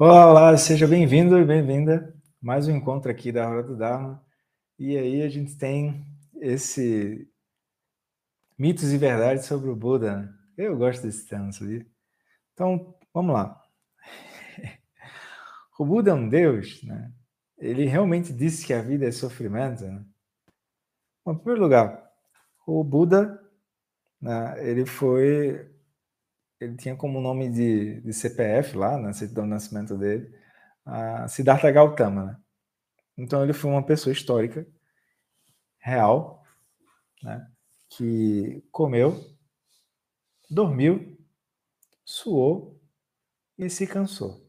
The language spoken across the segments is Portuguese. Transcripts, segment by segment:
Olá, seja bem-vindo e bem-vinda. Mais um encontro aqui da Hora do Dharma. E aí a gente tem esse mitos e verdades sobre o Buda. Eu gosto desse tema, sabia? Então, vamos lá. O Buda é um Deus, né? Ele realmente disse que a vida é sofrimento, né? Bom, em primeiro lugar, o Buda, né, ele foi ele tinha como nome de, de CPF lá, na certidão de nascimento dele, a Siddhartha Gautama. Né? Então ele foi uma pessoa histórica, real, né? que comeu, dormiu, suou e se cansou.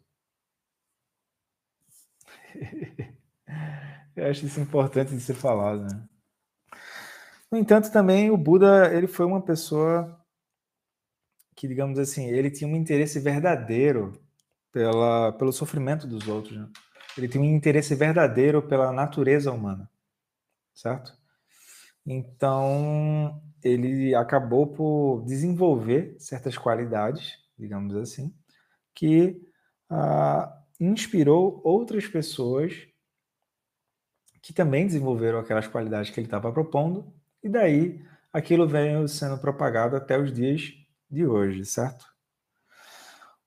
Eu acho isso importante de ser falado, né? No entanto, também o Buda ele foi uma pessoa que, digamos assim, ele tinha um interesse verdadeiro pela, pelo sofrimento dos outros. Né? Ele tinha um interesse verdadeiro pela natureza humana, certo? Então, ele acabou por desenvolver certas qualidades, digamos assim, que ah, inspirou outras pessoas que também desenvolveram aquelas qualidades que ele estava propondo, e daí aquilo veio sendo propagado até os dias de hoje, certo?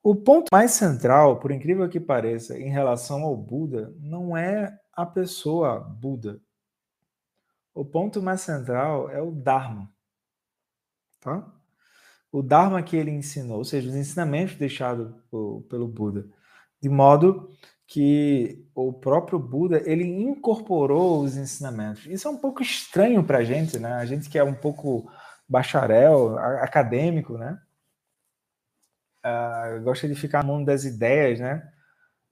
O ponto mais central, por incrível que pareça, em relação ao Buda, não é a pessoa Buda. O ponto mais central é o Dharma. Tá? O Dharma que ele ensinou, ou seja, os ensinamentos deixados pelo Buda, de modo que o próprio Buda ele incorporou os ensinamentos. Isso é um pouco estranho para a gente, né? A gente que é um pouco bacharel, acadêmico, né? Uh, gosta de ficar no mundo das ideias, né?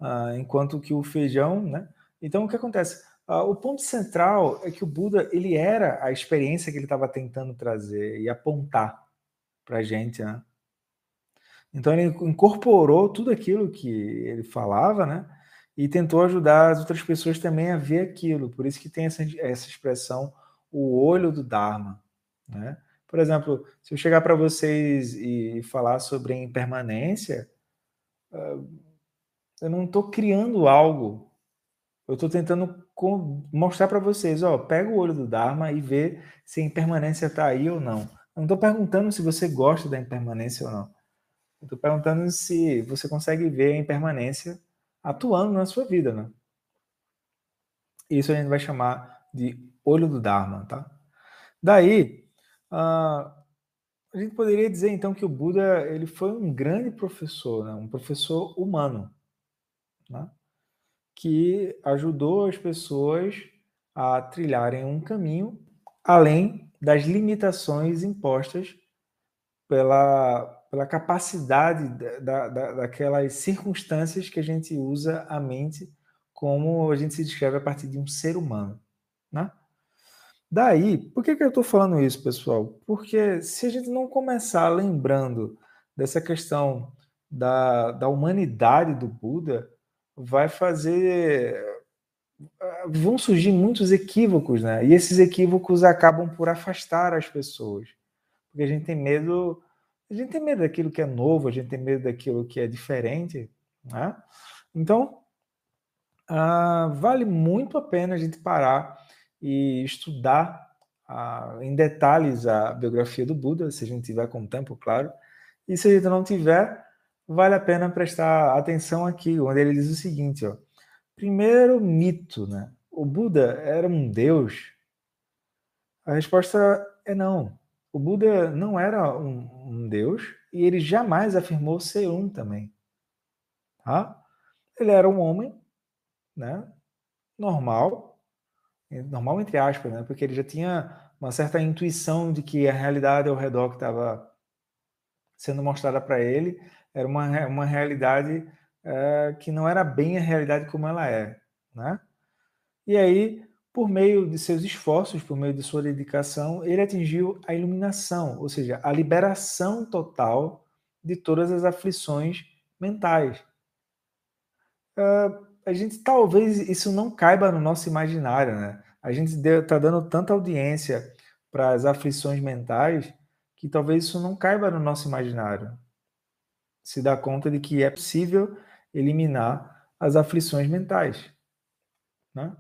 Uh, enquanto que o feijão, né? Então, o que acontece? Uh, o ponto central é que o Buda ele era a experiência que ele estava tentando trazer e apontar para a gente, né? Então ele incorporou tudo aquilo que ele falava, né? E tentou ajudar as outras pessoas também a ver aquilo. Por isso que tem essa, essa expressão, o olho do Dharma, né? Por exemplo, se eu chegar para vocês e falar sobre impermanência, ah, eu não estou criando algo. Eu estou tentando mostrar para vocês, ó, pega o olho do Dharma e vê se a impermanência está aí ou não. Eu não estou perguntando se você gosta da impermanência ou não. Estou perguntando se você consegue ver a impermanência atuando na sua vida, né? Isso a gente vai chamar de olho do Dharma, tá? Daí, ah, a gente poderia dizer então que o Buda ele foi um grande professor, né? um professor humano, né? que ajudou as pessoas a trilharem um caminho além das limitações impostas pela, pela capacidade da, da, daquelas circunstâncias que a gente usa a mente como a gente se descreve a partir de um ser humano. Né? Daí, por que, que eu estou falando isso, pessoal? Porque se a gente não começar lembrando dessa questão da, da humanidade do Buda, vai fazer. vão surgir muitos equívocos, né? E esses equívocos acabam por afastar as pessoas. Porque a gente tem medo. A gente tem medo daquilo que é novo, a gente tem medo daquilo que é diferente, né? Então, ah, vale muito a pena a gente parar e estudar a, em detalhes a biografia do Buda, se a gente tiver com tempo, claro. E se a gente não tiver, vale a pena prestar atenção aqui, onde ele diz o seguinte: ó, primeiro mito, né? O Buda era um deus? A resposta é não. O Buda não era um, um deus e ele jamais afirmou ser um também. Tá? Ele era um homem, né? Normal, normal entre aspas, né? Porque ele já tinha uma certa intuição de que a realidade ao redor que estava sendo mostrada para ele era uma, uma realidade é, que não era bem a realidade como ela é, né? E aí, por meio de seus esforços, por meio de sua dedicação, ele atingiu a iluminação, ou seja, a liberação total de todas as aflições mentais. Uh, a gente talvez isso não caiba no nosso imaginário, né? A gente está dando tanta audiência para as aflições mentais que talvez isso não caiba no nosso imaginário. Se dá conta de que é possível eliminar as aflições mentais. Né?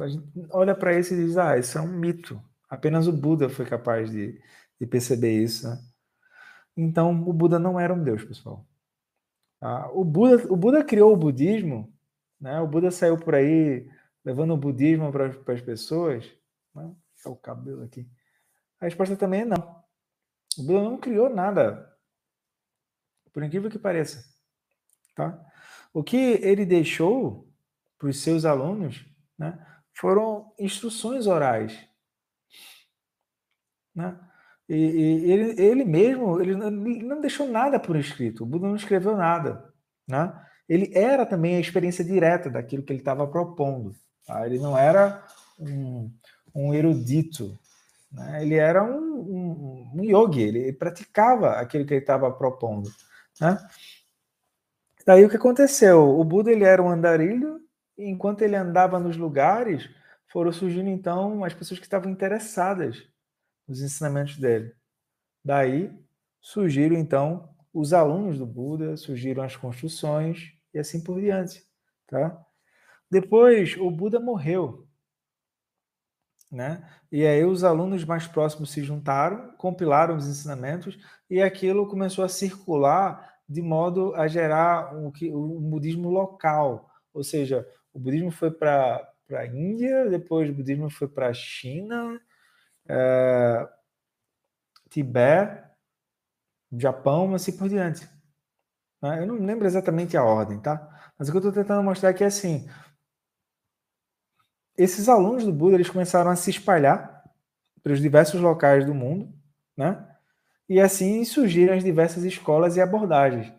A gente olha para isso e diz: ah, isso é um mito. Apenas o Buda foi capaz de, de perceber isso. Né? Então, o Buda não era um Deus, pessoal. Ah, o, Buda, o Buda criou o budismo, né? o Buda saiu por aí levando o budismo para, as pessoas. Né? É o cabelo aqui. A resposta também é não. O Buda não criou nada, por incrível que pareça. Tá? O que ele deixou para os seus alunos né, foram instruções orais. Né? E, e ele, ele, mesmo ele não, deixou nada por escrito. O Buda não escreveu nada. Né? Ele era também a experiência direta daquilo que ele estava propondo. Tá? Ele não era um, um erudito. Né? Ele era um, um, um yogi. Ele praticava aquilo que ele estava propondo. Né? Daí o que aconteceu? O Buda ele era um andarilho e enquanto ele andava nos lugares, foram surgindo então as pessoas que estavam interessadas nos ensinamentos dele. Daí surgiram então os alunos do Buda, surgiram as construções e assim por diante, tá? Depois o Buda morreu, né? E aí os alunos mais próximos se juntaram, compilaram os ensinamentos e aquilo começou a circular de modo a gerar um, um budismo local, ou seja, o budismo foi para a Índia, depois o budismo foi para a China, é, Tibete, Japão, assim por diante. Né? Eu não lembro exatamente a ordem, tá? Mas o que eu estou tentando mostrar aqui é assim: esses alunos do Buda eles começaram a se espalhar pelos diversos locais do mundo, né? E assim surgiram as diversas escolas e abordagens,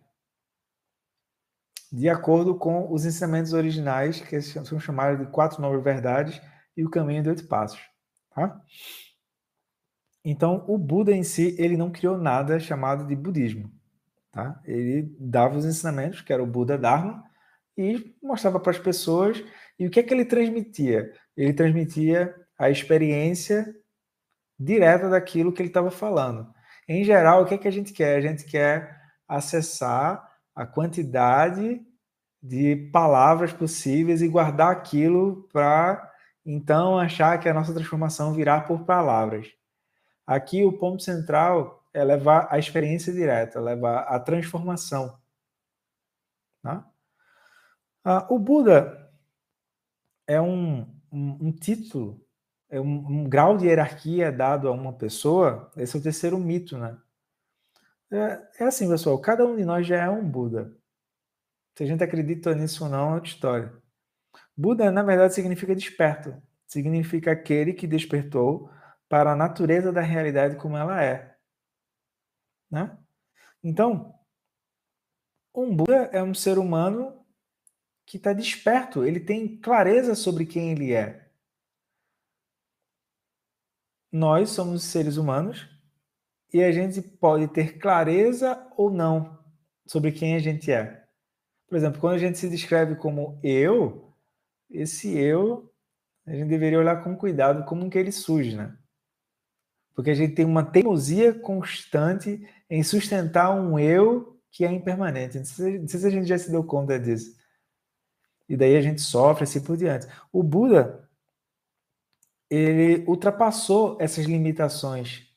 de acordo com os ensinamentos originais, que são chamados de quatro novas verdades e o caminho de oito passos. Tá? Então, o Buda em si, ele não criou nada chamado de budismo. Tá? Ele dava os ensinamentos, que era o Buda Dharma, e mostrava para as pessoas. E o que é que ele transmitia? Ele transmitia a experiência direta daquilo que ele estava falando. Em geral, o que é que a gente quer? A gente quer acessar a quantidade de palavras possíveis e guardar aquilo para então achar que a nossa transformação virá por palavras. Aqui o ponto central é levar a experiência direta, levar a transformação. Tá? Ah, o Buda é um, um, um título, é um, um, grau de hierarquia dado a uma pessoa. Esse é o terceiro mito, né? É, é assim, pessoal. Cada um de nós já é um Buda. Se a gente acredita nisso ou não, é outra história. Buda, na verdade, significa desperto. Significa aquele que despertou para a natureza da realidade como ela é. Né? Então, um Buda é um ser humano que está desperto, ele tem clareza sobre quem ele é. Nós somos seres humanos e a gente pode ter clareza ou não sobre quem a gente é. Por exemplo, quando a gente se descreve como eu, esse eu, a gente deveria olhar com cuidado como que ele surge, né? Porque a gente tem uma teimosia constante em sustentar um eu que é impermanente. Não sei, não sei se a gente já se deu conta disso. E daí a gente sofre assim por diante. O Buda, ele ultrapassou essas limitações,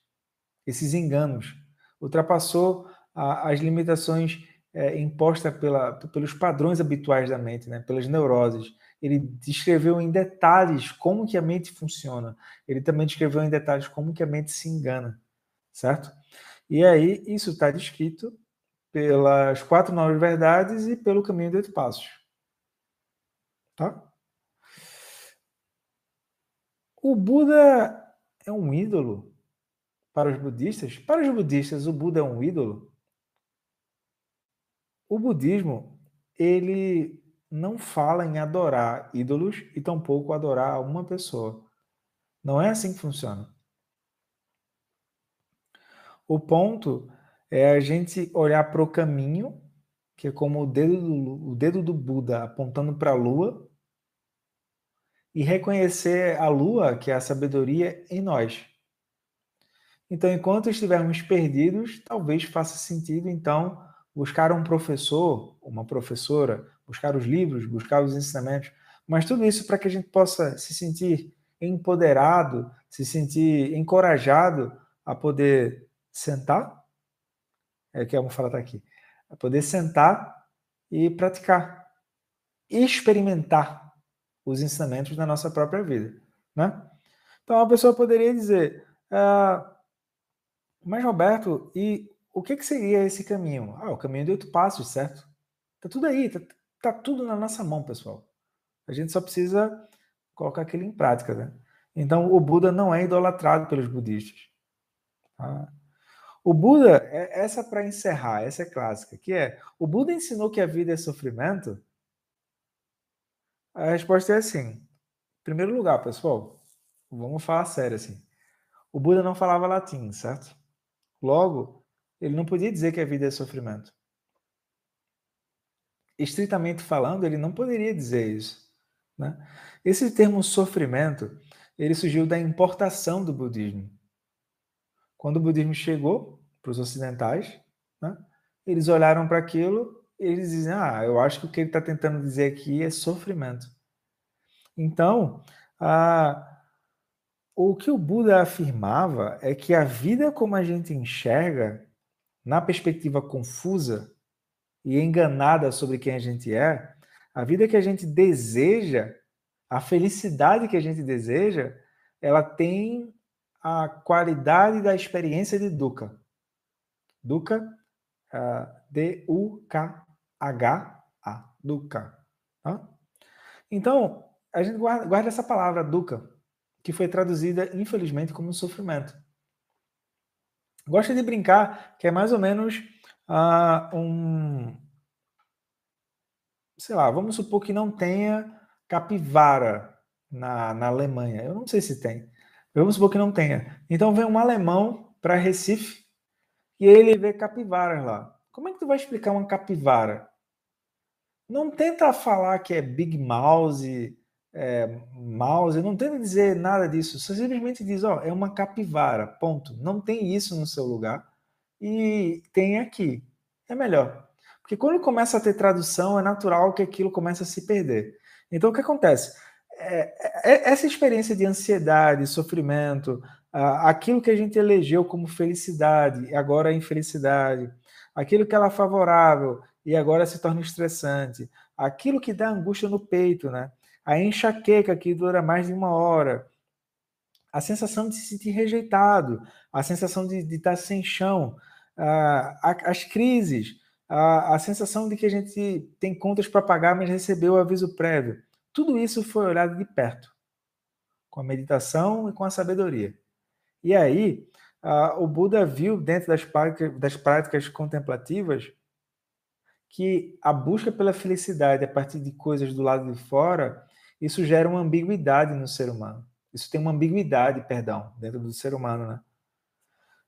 esses enganos, ultrapassou a, as limitações é, impostas pela, pelos padrões habituais da mente, né? pelas neuroses ele descreveu em detalhes como que a mente funciona. Ele também descreveu em detalhes como que a mente se engana, certo? E aí isso está descrito pelas quatro novas verdades e pelo caminho de oito passos, tá? O Buda é um ídolo para os budistas? Para os budistas, o Buda é um ídolo? O budismo, ele não fala em adorar ídolos e tampouco adorar uma pessoa. Não é assim que funciona. O ponto é a gente olhar para o caminho, que é como o dedo do, o dedo do Buda apontando para a lua, e reconhecer a lua, que é a sabedoria, em nós. Então, enquanto estivermos perdidos, talvez faça sentido, então, buscar um professor, uma professora, buscar os livros, buscar os ensinamentos, mas tudo isso para que a gente possa se sentir empoderado, se sentir encorajado a poder sentar, é que a almofada está aqui, a poder sentar e praticar, experimentar os ensinamentos na nossa própria vida, né? Então a pessoa poderia dizer, ah, mas Roberto, e o que, que seria esse caminho? Ah, o caminho de oito passos, certo? Tá tudo aí, tá, tá tudo na nossa mão, pessoal. A gente só precisa colocar aquilo em prática, né? Então, o Buda não é idolatrado pelos budistas. Tá? O Buda, é, essa para encerrar, essa é clássica, que é, o Buda ensinou que a vida é sofrimento? A resposta é assim. Em primeiro lugar, pessoal, vamos falar sério assim. O Buda não falava latim, certo? Logo, ele não podia dizer que a vida é sofrimento. Estritamente falando, ele não poderia dizer isso. Né? Esse termo sofrimento, ele surgiu da importação do budismo. Quando o budismo chegou para os ocidentais, né, eles olharam para aquilo e eles dizem: Ah, eu acho que o que ele está tentando dizer aqui é sofrimento. Então, a, o que o Buda afirmava é que a vida como a gente enxerga, na perspectiva confusa e enganada sobre quem a gente é, a vida que a gente deseja, a felicidade que a gente deseja, ela tem a qualidade da experiência de Dukkha. Dukkha, uh, D-U-K-H-A, Dukkha. Tá? Então, a gente guarda, guarda essa palavra Dukkha, que foi traduzida, infelizmente, como sofrimento. Gosto de brincar que é mais ou menos um, sei lá, vamos supor que não tenha capivara na, na Alemanha. Eu não sei se tem. Vamos supor que não tenha. Então vem um alemão para Recife e ele vê capivaras lá. Como é que tu vai explicar uma capivara? Não tenta falar que é Big Mouse, é, mouse, não tenta dizer nada disso. Você simplesmente diz, ó, é uma capivara, ponto. Não tem isso no seu lugar e tem aqui. É melhor. Porque quando começa a ter tradução, é natural que aquilo comece a se perder. Então, o que acontece? É, é, essa experiência de ansiedade, sofrimento, aquilo que a gente elegeu como felicidade, agora é infelicidade, aquilo que era favorável e agora se torna estressante, aquilo que dá angústia no peito, né? A enxaqueca que dura mais de uma hora, a sensação de se sentir rejeitado, a sensação de, de estar sem chão, as crises, a, a sensação de que a gente tem contas para pagar, mas recebeu o aviso prévio. Tudo isso foi olhado de perto, com a meditação e com a sabedoria. E aí, o Buda viu dentro das práticas, das práticas contemplativas que a busca pela felicidade a partir de coisas do lado de fora, isso gera uma ambiguidade no ser humano. Isso tem uma ambiguidade, perdão, dentro do ser humano, né?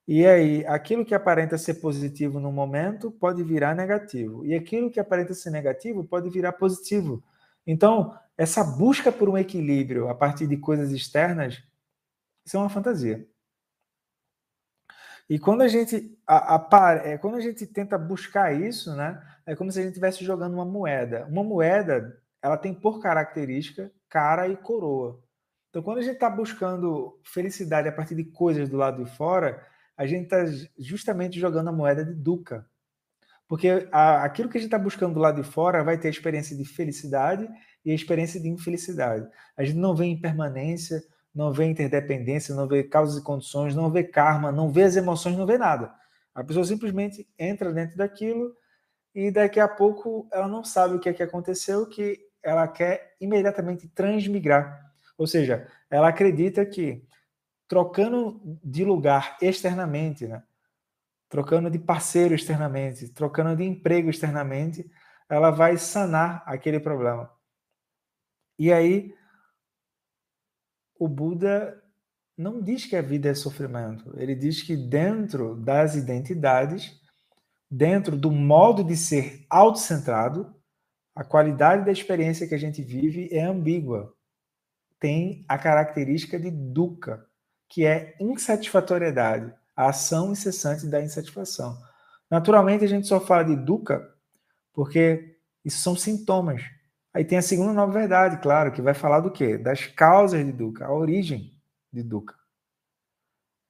E aí, aquilo que aparenta ser positivo no momento pode virar negativo. E aquilo que aparenta ser negativo pode virar positivo. Então, essa busca por um equilíbrio a partir de coisas externas, isso é uma fantasia. E quando a gente a, a, é, quando a gente tenta buscar isso, né, é como se a gente estivesse jogando uma moeda. Uma moeda, ela tem por característica cara e coroa. Então, quando a gente está buscando felicidade a partir de coisas do lado de fora, a gente está justamente jogando a moeda de Duca. Porque a, aquilo que a gente está buscando do lado de fora vai ter a experiência de felicidade e a experiência de infelicidade. A gente não vê impermanência, não vê interdependência, não vê causas e condições, não vê karma, não vê as emoções, não vê nada. A pessoa simplesmente entra dentro daquilo e daqui a pouco ela não sabe o que é que aconteceu, que ela quer imediatamente transmigrar. Ou seja, ela acredita que trocando de lugar externamente, né? trocando de parceiro externamente, trocando de emprego externamente, ela vai sanar aquele problema. E aí, o Buda não diz que a vida é sofrimento, ele diz que dentro das identidades, dentro do modo de ser autocentrado, a qualidade da experiência que a gente vive é ambígua. Tem a característica de dukkha, que é insatisfatoriedade, a ação incessante da insatisfação. Naturalmente, a gente só fala de dukkha porque isso são sintomas. Aí tem a segunda nova verdade, claro, que vai falar do quê? Das causas de dukkha, a origem de dukkha.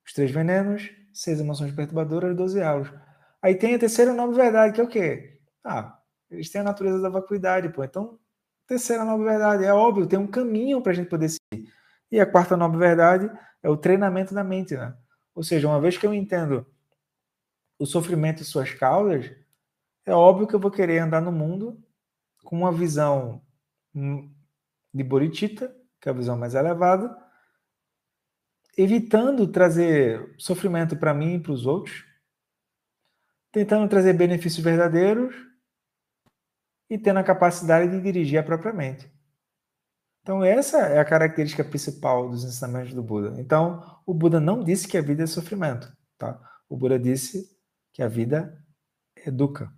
Os três venenos, seis emoções perturbadoras, doze aulas. Aí tem a terceira nova verdade, que é o quê? Ah, eles têm a natureza da vacuidade, pô. Então, terceira nova verdade, é óbvio, tem um caminho para a gente poder seguir. E a quarta nova verdade é o treinamento da mente, né? Ou seja, uma vez que eu entendo o sofrimento e suas causas, é óbvio que eu vou querer andar no mundo com uma visão hum, de Bodhicitta, que é a visão mais elevada, evitando trazer sofrimento para mim e para os outros, tentando trazer benefícios verdadeiros e tendo a capacidade de dirigir a própria mente. Então, essa é a característica principal dos ensinamentos do Buda. Então, o Buda não disse que a vida é sofrimento. Tá? O Buda disse que a vida educa.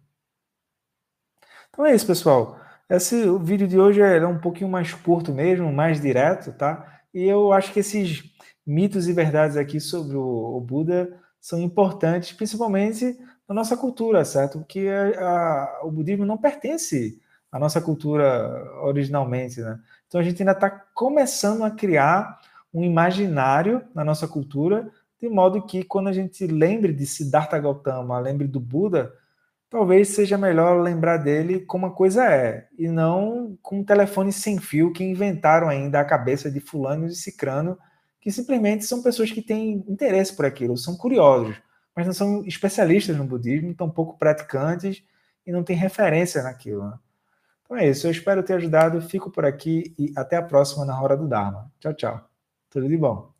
Então é isso, pessoal. Esse o vídeo de hoje é um pouquinho mais curto mesmo, mais direto, tá? E eu acho que esses mitos e verdades aqui sobre o, o Buda são importantes, principalmente na nossa cultura, certo? Porque a, a, o budismo não pertence à nossa cultura originalmente, né? Então a gente ainda está começando a criar um imaginário na nossa cultura, de modo que quando a gente lembre de Siddhartha Gautama, lembre do Buda, talvez seja melhor lembrar dele como a coisa é, e não com um telefone sem fio que inventaram ainda a cabeça de fulano e cicrano, que simplesmente são pessoas que têm interesse por aquilo, são curiosos, mas não são especialistas no budismo, tão pouco praticantes e não têm referência naquilo. Né? Então é isso, eu espero ter ajudado, fico por aqui e até a próxima na Hora do Dharma. Tchau, tchau. Tudo de bom.